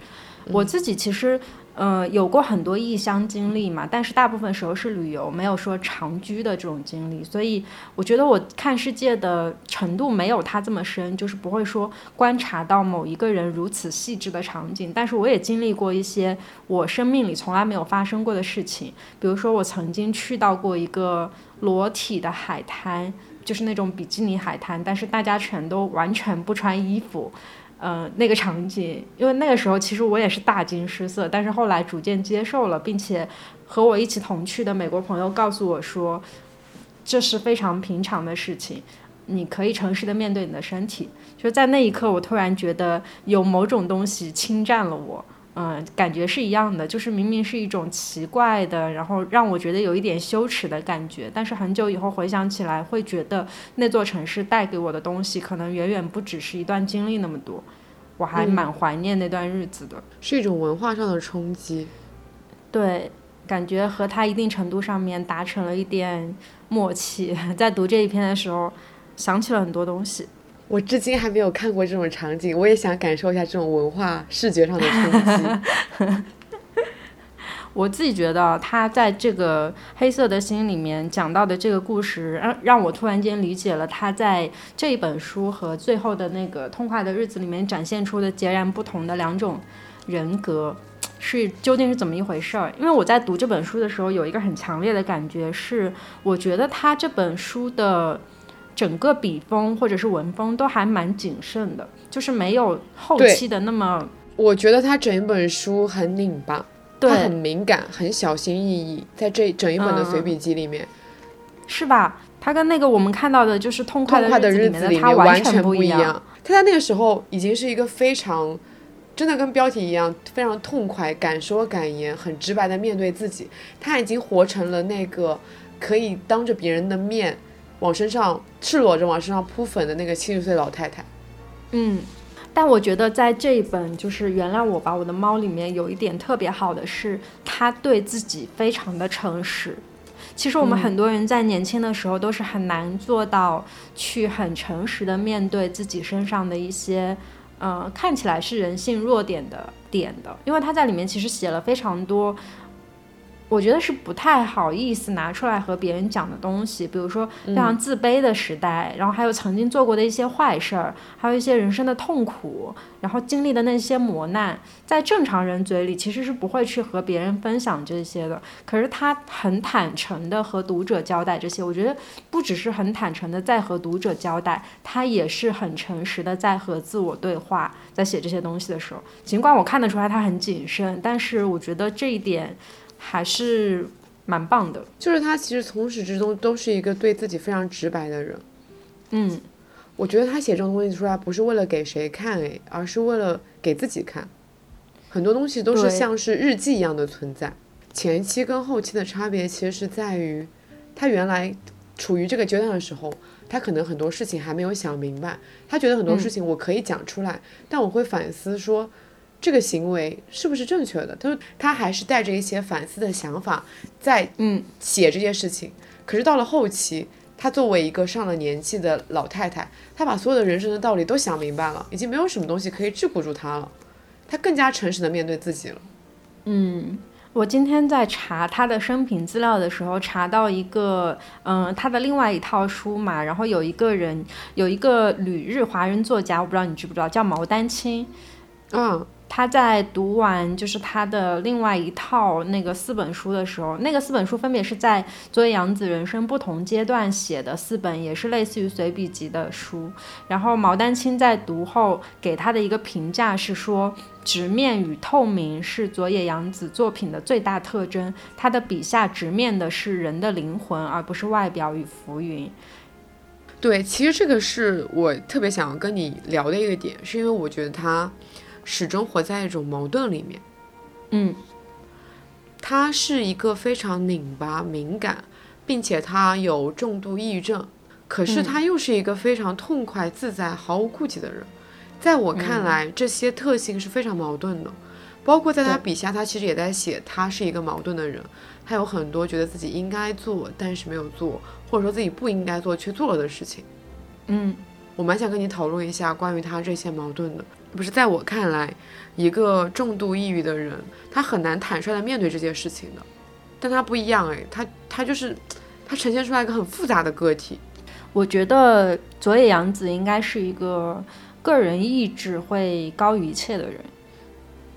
我自己其实。呃，有过很多异乡经历嘛，但是大部分时候是旅游，没有说长居的这种经历，所以我觉得我看世界的程度没有他这么深，就是不会说观察到某一个人如此细致的场景。但是我也经历过一些我生命里从来没有发生过的事情，比如说我曾经去到过一个裸体的海滩，就是那种比基尼海滩，但是大家全都完全不穿衣服。嗯，那个场景，因为那个时候其实我也是大惊失色，但是后来逐渐接受了，并且和我一起同去的美国朋友告诉我说，这是非常平常的事情，你可以诚实的面对你的身体。就在那一刻，我突然觉得有某种东西侵占了我。嗯，感觉是一样的，就是明明是一种奇怪的，然后让我觉得有一点羞耻的感觉，但是很久以后回想起来，会觉得那座城市带给我的东西，可能远远不只是一段经历那么多，我还蛮怀念那段日子的，是一种文化上的冲击。对，感觉和他一定程度上面达成了一点默契，在读这一篇的时候，想起了很多东西。我至今还没有看过这种场景，我也想感受一下这种文化视觉上的冲击。我自己觉得他在这个《黑色的心》里面讲到的这个故事，让让我突然间理解了他在这一本书和最后的那个《痛快的日子》里面展现出的截然不同的两种人格是究竟是怎么一回事儿。因为我在读这本书的时候，有一个很强烈的感觉是，我觉得他这本书的。整个笔锋或者是文风都还蛮谨慎的，就是没有后期的那么。我觉得他整一本书很拧巴，他很敏感，很小心翼翼，在这整一本的随笔集里面，是吧？他跟那个我们看到的就是《痛快的日子》里面完全不一样。他在那个时候已经是一个非常，真的跟标题一样，非常痛快、敢说敢言、很直白的面对自己。他已经活成了那个可以当着别人的面。往身上赤裸着往身上扑粉的那个七十岁老太太，嗯，但我觉得在这一本就是原谅我吧，我的猫里面有一点特别好的是，他对自己非常的诚实。其实我们很多人在年轻的时候都是很难做到去很诚实的面对自己身上的一些，呃，看起来是人性弱点的点的，因为他在里面其实写了非常多。我觉得是不太好意思拿出来和别人讲的东西，比如说非常自卑的时代，然后还有曾经做过的一些坏事儿，还有一些人生的痛苦，然后经历的那些磨难，在正常人嘴里其实是不会去和别人分享这些的。可是他很坦诚的和读者交代这些，我觉得不只是很坦诚的在和读者交代，他也是很诚实的在和自我对话，在写这些东西的时候。尽管我看得出来他很谨慎，但是我觉得这一点。还是蛮棒的，就是他其实从始至终都是一个对自己非常直白的人。嗯，我觉得他写这种东西出来不是为了给谁看诶，而是为了给自己看。很多东西都是像是日记一样的存在。前期跟后期的差别其实是在于，他原来处于这个阶段的时候，他可能很多事情还没有想明白，他觉得很多事情我可以讲出来，但我会反思说。这个行为是不是正确的？他说他还是带着一些反思的想法在嗯写这件事情。可是到了后期，他作为一个上了年纪的老太太，她把所有的人生的道理都想明白了，已经没有什么东西可以桎梏住她了。她更加诚实的面对自己了。嗯，我今天在查他的生平资料的时候，查到一个嗯他的另外一套书嘛，然后有一个人有一个旅日华人作家，我不知道你知不知道，叫毛丹青。嗯。他在读完就是他的另外一套那个四本书的时候，那个四本书分别是在作为杨子人生不同阶段写的四本，也是类似于随笔集的书。然后毛丹青在读后给他的一个评价是说，直面与透明是佐野洋子作品的最大特征，他的笔下直面的是人的灵魂，而不是外表与浮云。对，其实这个是我特别想要跟你聊的一个点，是因为我觉得他始终活在一种矛盾里面。嗯，他是一个非常拧巴、敏感，并且他有重度抑郁症，可是他又是一个非常痛快、自在、毫无顾忌的人。在我看来，这些特性是非常矛盾的。包括在他笔下，他其实也在写他是一个矛盾的人，他有很多觉得自己应该做但是没有做，或者说自己不应该做却做了的事情。嗯，我蛮想跟你讨论一下关于他这些矛盾的。不是在我看来，一个重度抑郁的人，他很难坦率的面对这些事情的。但他不一样哎，他他就是他呈现出来一个很复杂的个体。我觉得佐野洋子应该是一个个人意志会高于一切的人。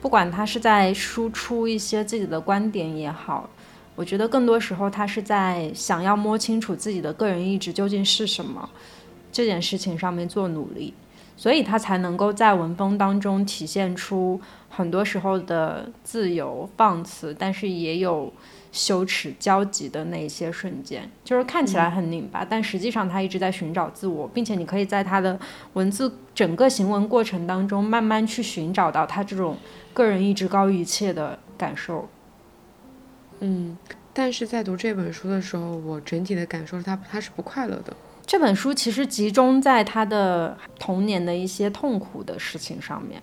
不管他是在输出一些自己的观点也好，我觉得更多时候他是在想要摸清楚自己的个人意志究竟是什么这件事情上面做努力，所以他才能够在文风当中体现出很多时候的自由放肆，但是也有。羞耻焦急的那些瞬间，就是看起来很拧巴，但实际上他一直在寻找自我，并且你可以在他的文字整个行文过程当中，慢慢去寻找到他这种个人意志高于一切的感受。嗯，但是在读这本书的时候，我整体的感受是他他是不快乐的。这本书其实集中在他的童年的一些痛苦的事情上面。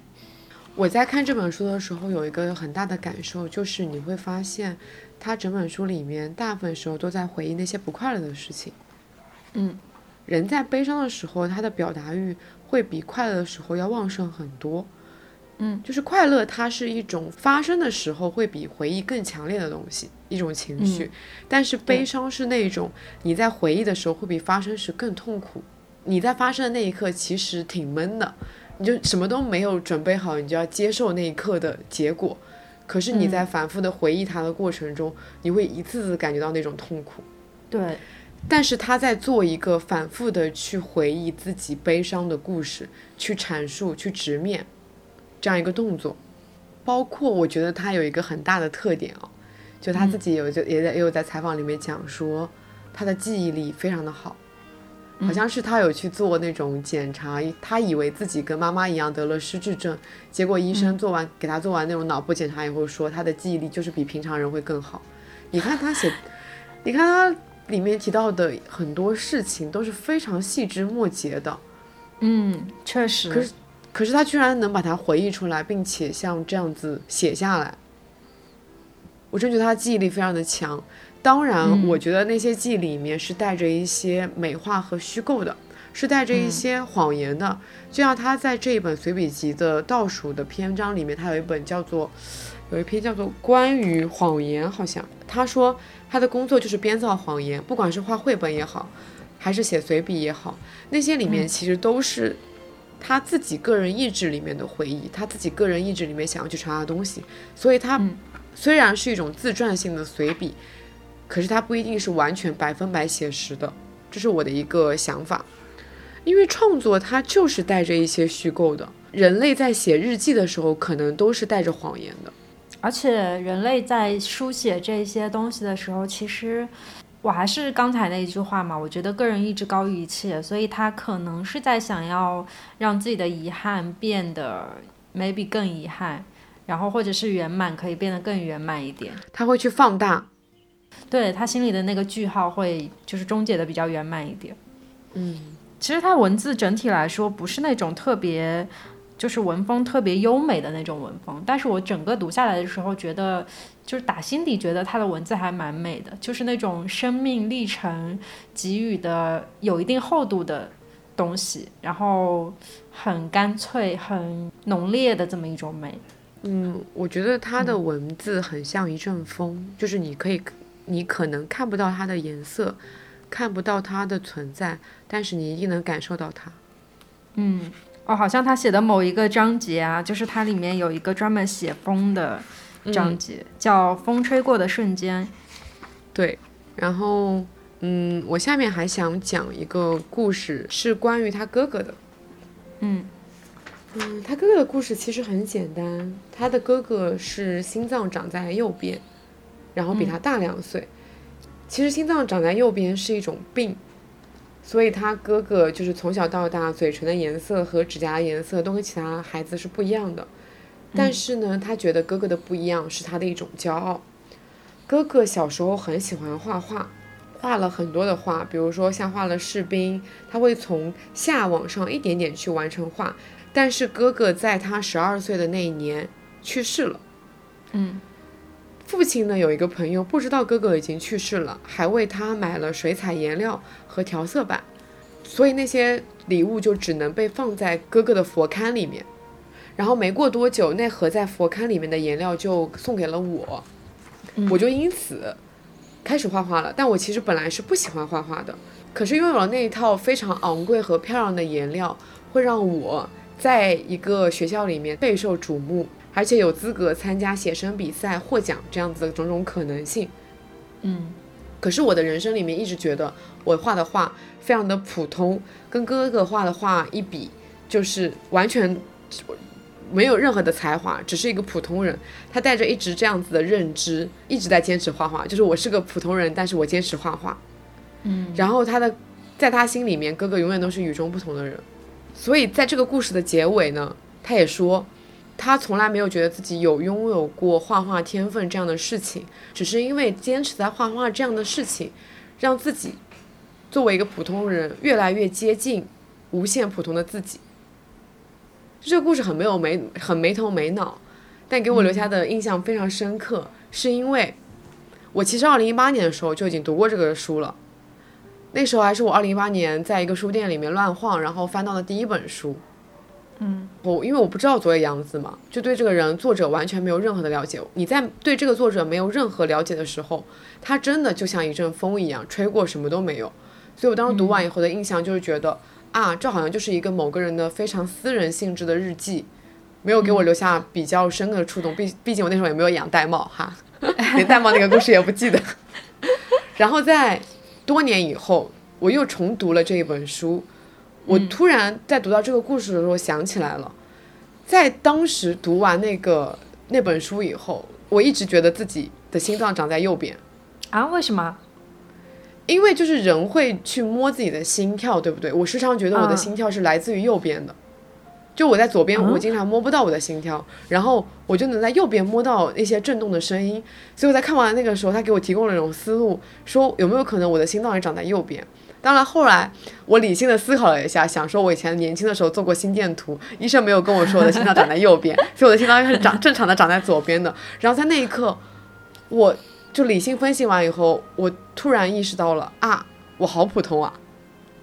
我在看这本书的时候，有一个很大的感受，就是你会发现。他整本书里面大部分时候都在回忆那些不快乐的事情。嗯，人在悲伤的时候，他的表达欲会比快乐的时候要旺盛很多。嗯，就是快乐，它是一种发生的时候会比回忆更强烈的东西，一种情绪。但是悲伤是那种你在回忆的时候会比发生时更痛苦。你在发生的那一刻其实挺闷的，你就什么都没有准备好，你就要接受那一刻的结果。可是你在反复的回忆它的过程中，你会一次次感觉到那种痛苦。对，但是他在做一个反复的去回忆自己悲伤的故事，去阐述、去直面这样一个动作。包括我觉得他有一个很大的特点哦，就他自己有就也在也有在采访里面讲说，他的记忆力非常的好。好像是他有去做那种检查，他以为自己跟妈妈一样得了失智症，结果医生做完给他做完那种脑部检查以后说他的记忆力就是比平常人会更好。你看他写，你看他里面提到的很多事情都是非常细枝末节的。嗯，确实。可是，可是他居然能把它回忆出来，并且像这样子写下来，我真觉得他记忆力非常的强。当然，我觉得那些记忆里面是带着一些美化和虚构的，是带着一些谎言的。就像他在这一本随笔集的倒数的篇章里面，他有一本叫做，有一篇叫做《关于谎言》，好像他说他的工作就是编造谎言，不管是画绘本也好，还是写随笔也好，那些里面其实都是他自己个人意志里面的回忆，他自己个人意志里面想要去传达的东西。所以，他虽然是一种自传性的随笔。可是它不一定是完全百分百写实的，这是我的一个想法。因为创作它就是带着一些虚构的。人类在写日记的时候，可能都是带着谎言的。而且人类在书写这些东西的时候，其实我还是刚才那一句话嘛，我觉得个人意志高于一切，所以他可能是在想要让自己的遗憾变得 maybe 更遗憾，然后或者是圆满可以变得更圆满一点。他会去放大。对他心里的那个句号会就是终结的比较圆满一点，嗯，其实他文字整体来说不是那种特别就是文风特别优美的那种文风，但是我整个读下来的时候觉得就是打心底觉得他的文字还蛮美的，就是那种生命历程给予的有一定厚度的东西，然后很干脆很浓烈的这么一种美。嗯，我觉得他的文字很像一阵风，就是你可以。你可能看不到它的颜色，看不到它的存在，但是你一定能感受到它。嗯，哦，好像他写的某一个章节啊，就是它里面有一个专门写风的章节，叫《风吹过的瞬间》。对，然后，嗯，我下面还想讲一个故事，是关于他哥哥的。嗯，嗯，他哥哥的故事其实很简单，他的哥哥是心脏长在右边。然后比他大两岁，其实心脏长在右边是一种病，所以他哥哥就是从小到大嘴唇的颜色和指甲的颜色都跟其他孩子是不一样的。但是呢，他觉得哥哥的不一样是他的一种骄傲。哥哥小时候很喜欢画画，画了很多的画，比如说像画了士兵，他会从下往上一点点去完成画。但是哥哥在他十二岁的那一年去世了。嗯，父亲呢有一个朋友不知道哥哥已经去世了，还为他买了水彩颜料和调色板，所以那些礼物就只能被放在哥哥的佛龛里面。然后没过多久，那盒在佛龛里面的颜料就送给了我，我就因此开始画画了。但我其实本来是不喜欢画画的，可是拥有了那一套非常昂贵和漂亮的颜料，会让我在一个学校里面备受瞩目，而且有资格参加写生比赛获奖这样子的种种可能性。嗯，可是我的人生里面一直觉得我画的画非常的普通，跟哥哥画的画一比，就是完全。没有任何的才华，只是一个普通人。他带着一直这样子的认知，一直在坚持画画。就是我是个普通人，但是我坚持画画。嗯，然后他的，在他心里面，哥哥永远都是与众不同的人。所以在这个故事的结尾呢，他也说，他从来没有觉得自己有拥有过画画天分这样的事情，只是因为坚持在画画这样的事情，让自己作为一个普通人越来越接近无限普通的自己。这个故事很没有没很没头没脑，但给我留下的印象非常深刻，是因为我其实二零一八年的时候就已经读过这个书了，那时候还是我二零一八年在一个书店里面乱晃，然后翻到的第一本书。嗯，我因为我不知道佐野洋子嘛，就对这个人作者完全没有任何的了解。你在对这个作者没有任何了解的时候，他真的就像一阵风一样吹过，什么都没有。所以我当时读完以后的印象就是觉得。啊，这好像就是一个某个人的非常私人性质的日记，没有给我留下比较深刻的触动。毕毕竟我那时候也没有养玳瑁哈，连玳瑁那个故事也不记得。然后在多年以后，我又重读了这一本书，我突然在读到这个故事的时候想起来了，在当时读完那个那本书以后，我一直觉得自己的心脏长在右边。啊？为什么？因为就是人会去摸自己的心跳，对不对？我时常觉得我的心跳是来自于右边的，就我在左边，我经常摸不到我的心跳，然后我就能在右边摸到那些震动的声音。所以我在看完那个时候，他给我提供了一种思路，说有没有可能我的心脏也长在右边？当然后来我理性的思考了一下，想说我以前年轻的时候做过心电图，医生没有跟我说我的心脏长在右边，所以我的心脏是长 正常的长在左边的。然后在那一刻，我。就理性分析完以后，我突然意识到了啊，我好普通啊！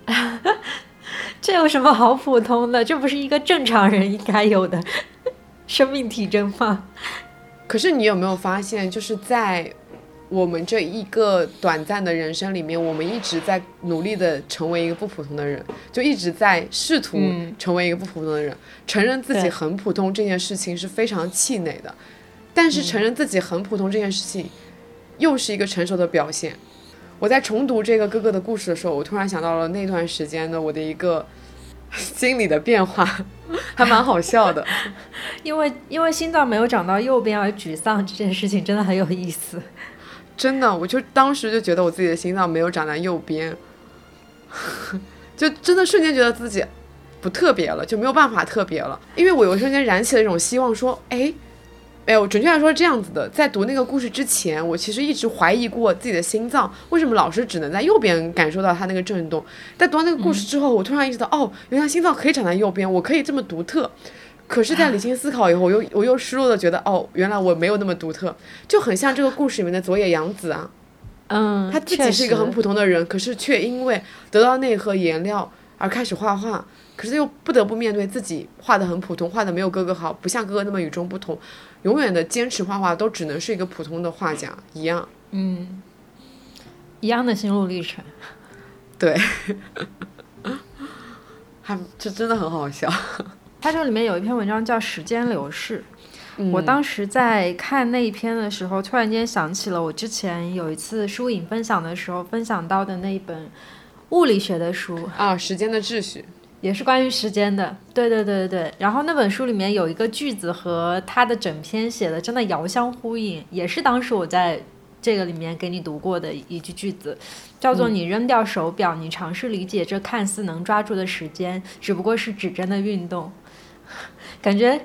这有什么好普通的？这不是一个正常人应该有的生命体征吗？可是你有没有发现，就是在我们这一个短暂的人生里面，我们一直在努力的成为一个不普通的人，就一直在试图成为一个不普通的人。承认自己很普通这件事情是非常气馁的，但是承认自己很普通这件事情。又是一个成熟的表现。我在重读这个哥哥的故事的时候，我突然想到了那段时间的我的一个心理的变化，还蛮好笑的。因为因为心脏没有长到右边而沮丧这件事情真的很有意思。真的，我就当时就觉得我自己的心脏没有长在右边，就真的瞬间觉得自己不特别了，就没有办法特别了。因为我有一瞬间燃起了一种希望，说，哎。哎，我准确来说是这样子的，在读那个故事之前，我其实一直怀疑过自己的心脏为什么老是只能在右边感受到它那个震动。在读完那个故事之后，我突然意识到，哦，原来心脏可以长在右边，我可以这么独特。可是，在理性思考以后，我又我又失落的觉得，哦，原来我没有那么独特，就很像这个故事里面的佐野洋子啊。嗯，他自己是一个很普通的人，可是却因为得到那盒颜料而开始画画，可是又不得不面对自己画的很普通，画的没有哥哥好，不像哥哥那么与众不同。永远的坚持画画，都只能是一个普通的画家一样。嗯，一样的心路历程。对，还这真的很好笑。它这里面有一篇文章叫《时间流逝》，我当时在看那一篇的时候，突然间想起了我之前有一次书影分享的时候分享到的那一本物理学的书啊，《时间的秩序》。也是关于时间的，对对对对对。然后那本书里面有一个句子和他的整篇写的真的遥相呼应，也是当时我在这个里面给你读过的一句句子，叫做“你扔掉手表，你尝试理解这看似能抓住的时间，只不过是指针的运动。”感觉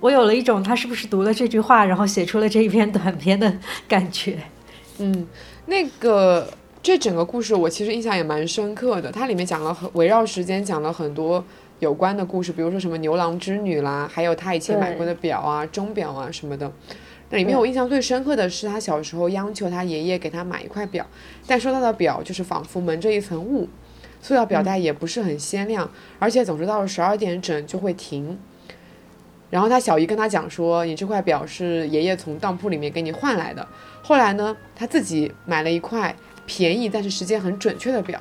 我有了一种他是不是读了这句话，然后写出了这一篇短篇的感觉。嗯，那个这整个故事我其实印象也蛮深刻的，它里面讲了很围绕时间讲了很多有关的故事，比如说什么牛郎织女啦，还有他以前买过的表啊、钟表啊什么的。那里面我印象最深刻的是他小时候央求他爷爷给他买一块表，但收到的表就是仿佛蒙着一层雾，塑料表带也不是很鲜亮，而且总是到了十二点整就会停。然后他小姨跟他讲说：“你这块表是爷爷从当铺里面给你换来的。”后来呢，他自己买了一块便宜但是时间很准确的表，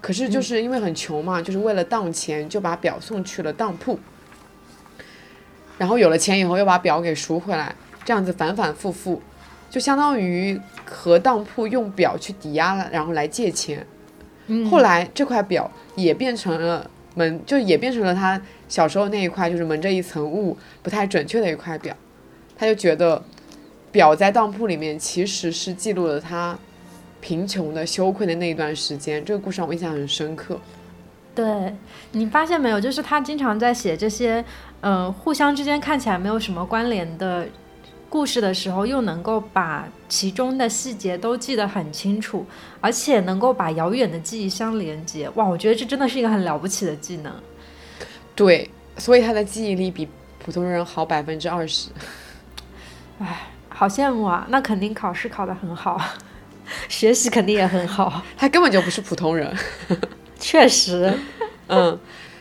可是就是因为很穷嘛，就是为了当钱，就把表送去了当铺。然后有了钱以后，又把表给赎回来。这样子反反复复，就相当于和当铺用表去抵押了，然后来借钱。后来这块表也变成了门，就也变成了他小时候那一块，就是蒙着一层雾、不太准确的一块表。他就觉得，表在当铺里面其实是记录了他贫穷的、羞愧的那一段时间。这个故事让我印象很深刻。对你发现没有，就是他经常在写这些，嗯，互相之间看起来没有什么关联的。故事的时候，又能够把其中的细节都记得很清楚，而且能够把遥远的记忆相连接。哇，我觉得这真的是一个很了不起的技能。对，所以他的记忆力比普通人好百分之二十。唉，好羡慕啊！那肯定考试考得很好，学习肯定也很好。他根本就不是普通人。确实，嗯，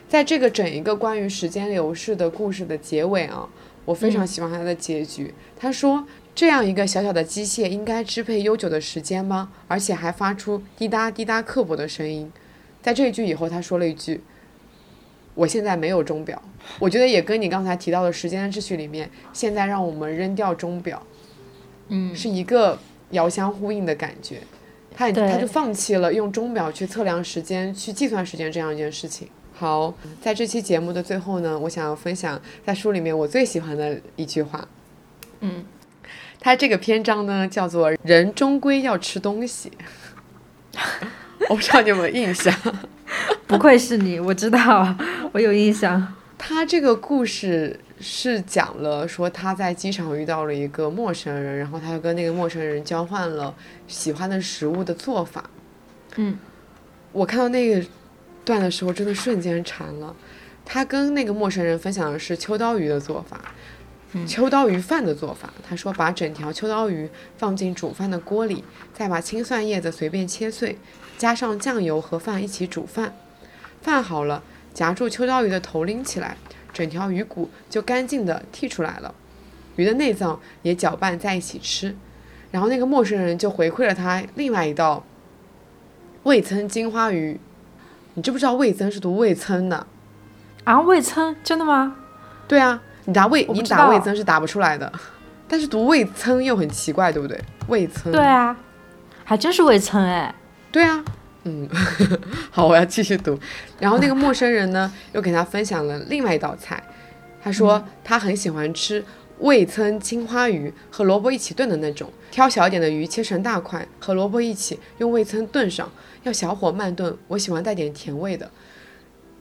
在这个整一个关于时间流逝的故事的结尾啊。我非常喜欢他的结局。他说：“这样一个小小的机械，应该支配悠久的时间吗？而且还发出滴答滴答刻薄的声音。”在这一句以后，他说了一句：“我现在没有钟表。”我觉得也跟你刚才提到的时间的秩序里面，现在让我们扔掉钟表，嗯，是一个遥相呼应的感觉。他他就放弃了用钟表去测量时间、去计算时间这样一件事情。好，在这期节目的最后呢，我想要分享在书里面我最喜欢的一句话。嗯，他这个篇章呢叫做“人终归要吃东西”，我不知道你有没有印象？不愧是你，我知道，我有印象。他这个故事是讲了说他在机场遇到了一个陌生人，然后他跟那个陌生人交换了喜欢的食物的做法。嗯，我看到那个。段的时候真的瞬间馋了，他跟那个陌生人分享的是秋刀鱼的做法，秋刀鱼饭的做法。他说把整条秋刀鱼放进煮饭的锅里，再把青蒜叶子随便切碎，加上酱油和饭一起煮饭。饭好了，夹住秋刀鱼的头拎起来，整条鱼骨就干净的剔出来了，鱼的内脏也搅拌在一起吃。然后那个陌生人就回馈了他另外一道味噌金花鱼。你知不知道味噌是读味噌的？啊，味噌真的吗？对啊，你答味你打味噌是打不出来的，但是读味噌又很奇怪，对不对？味噌。对啊，还真是味噌哎。对啊，嗯，好，我要继续读。然后那个陌生人呢，又给他分享了另外一道菜，他说他很喜欢吃味噌青花鱼和萝卜一起炖的那种，挑小一点的鱼切成大块，和萝卜一起用味噌炖上。要小火慢炖，我喜欢带点甜味的。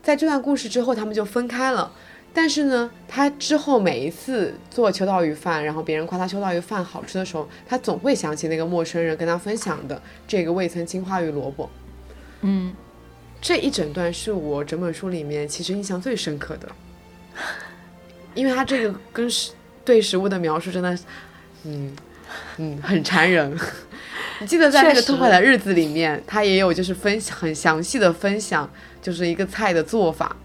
在这段故事之后，他们就分开了。但是呢，他之后每一次做秋刀鱼饭，然后别人夸他秋刀鱼饭好吃的时候，他总会想起那个陌生人跟他分享的这个味噌青花鱼萝卜。嗯，这一整段是我整本书里面其实印象最深刻的，因为他这个跟食对食物的描述真的，嗯嗯，很馋人。你记得在那个痛快的日子里面，他也有就是分享很详细的分享，就是一个菜的做法。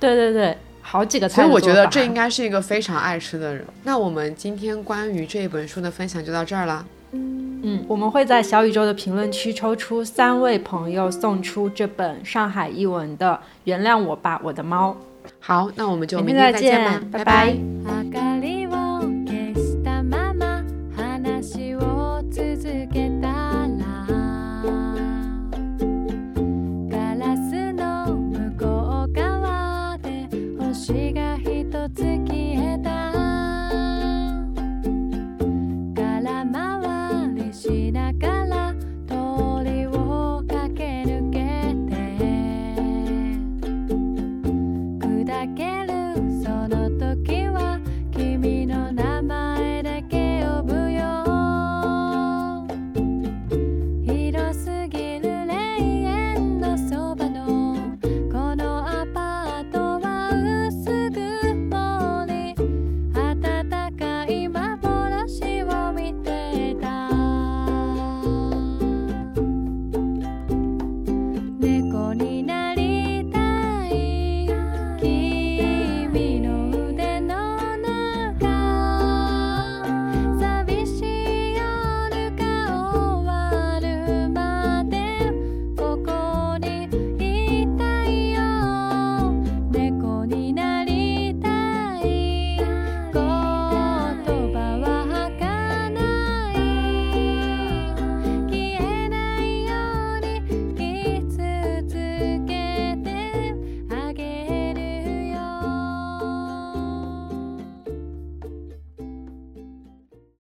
对对对，好几个菜。所以我觉得这应该是一个非常爱吃的人。那我们今天关于这一本书的分享就到这儿了。嗯，我们会在小宇宙的评论区抽出三位朋友，送出这本上海译文的《原谅我吧，我的猫》。好，那我们就明天再见吧，拜拜。